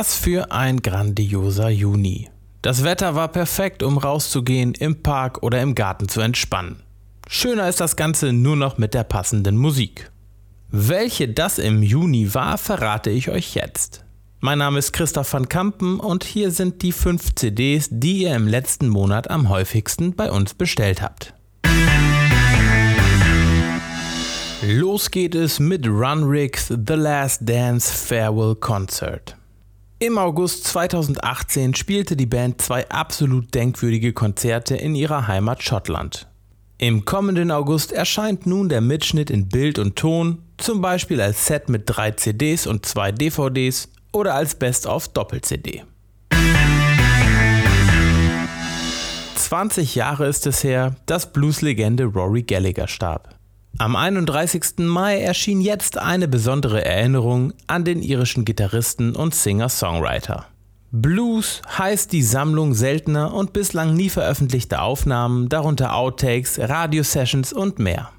Was für ein grandioser Juni. Das Wetter war perfekt, um rauszugehen, im Park oder im Garten zu entspannen. Schöner ist das Ganze nur noch mit der passenden Musik. Welche das im Juni war, verrate ich euch jetzt. Mein Name ist Christoph van Kampen und hier sind die 5 CDs, die ihr im letzten Monat am häufigsten bei uns bestellt habt. Los geht es mit Run Riggs The Last Dance Farewell Concert. Im August 2018 spielte die Band zwei absolut denkwürdige Konzerte in ihrer Heimat Schottland. Im kommenden August erscheint nun der Mitschnitt in Bild und Ton, zum Beispiel als Set mit drei CDs und zwei DVDs oder als Best-of Doppel-CD. 20 Jahre ist es her, dass Blues-Legende Rory Gallagher starb. Am 31. Mai erschien jetzt eine besondere Erinnerung an den irischen Gitarristen und Singer-Songwriter. Blues heißt die Sammlung seltener und bislang nie veröffentlichter Aufnahmen, darunter Outtakes, Radiosessions und mehr.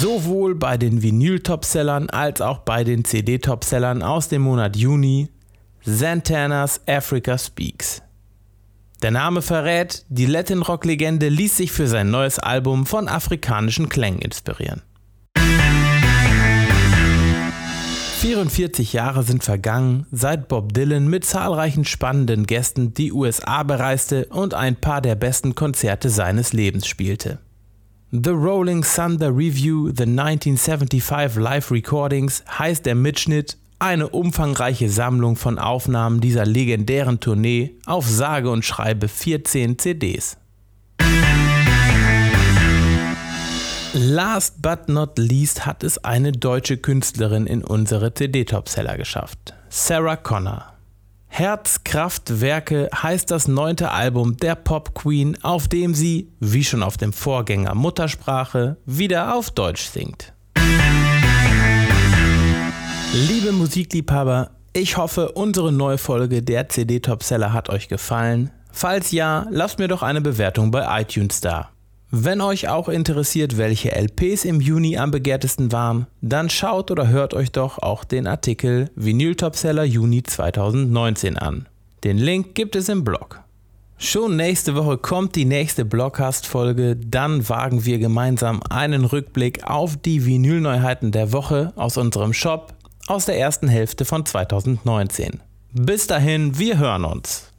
Sowohl bei den Vinyl-Topsellern als auch bei den CD-Topsellern aus dem Monat Juni Santana's Africa Speaks. Der Name verrät, die Latin Rock Legende ließ sich für sein neues Album von afrikanischen Klängen inspirieren. 44 Jahre sind vergangen, seit Bob Dylan mit zahlreichen spannenden Gästen die USA bereiste und ein paar der besten Konzerte seines Lebens spielte. The Rolling Thunder Review The 1975 Live Recordings heißt der Mitschnitt eine umfangreiche Sammlung von Aufnahmen dieser legendären Tournee auf sage und schreibe 14 CDs. Last but not least hat es eine deutsche Künstlerin in unsere CD-Topseller geschafft. Sarah Connor. Herzkraftwerke heißt das neunte Album der Pop Queen, auf dem sie, wie schon auf dem Vorgänger Muttersprache, wieder auf Deutsch singt. Liebe Musikliebhaber, ich hoffe, unsere neue Folge der CD Topseller hat euch gefallen. Falls ja, lasst mir doch eine Bewertung bei iTunes da. Wenn euch auch interessiert, welche LPs im Juni am begehrtesten waren, dann schaut oder hört euch doch auch den Artikel Vinyl Topseller Juni 2019 an. Den Link gibt es im Blog. Schon nächste Woche kommt die nächste Blogcast-Folge. Dann wagen wir gemeinsam einen Rückblick auf die Vinylneuheiten der Woche aus unserem Shop aus der ersten Hälfte von 2019. Bis dahin, wir hören uns.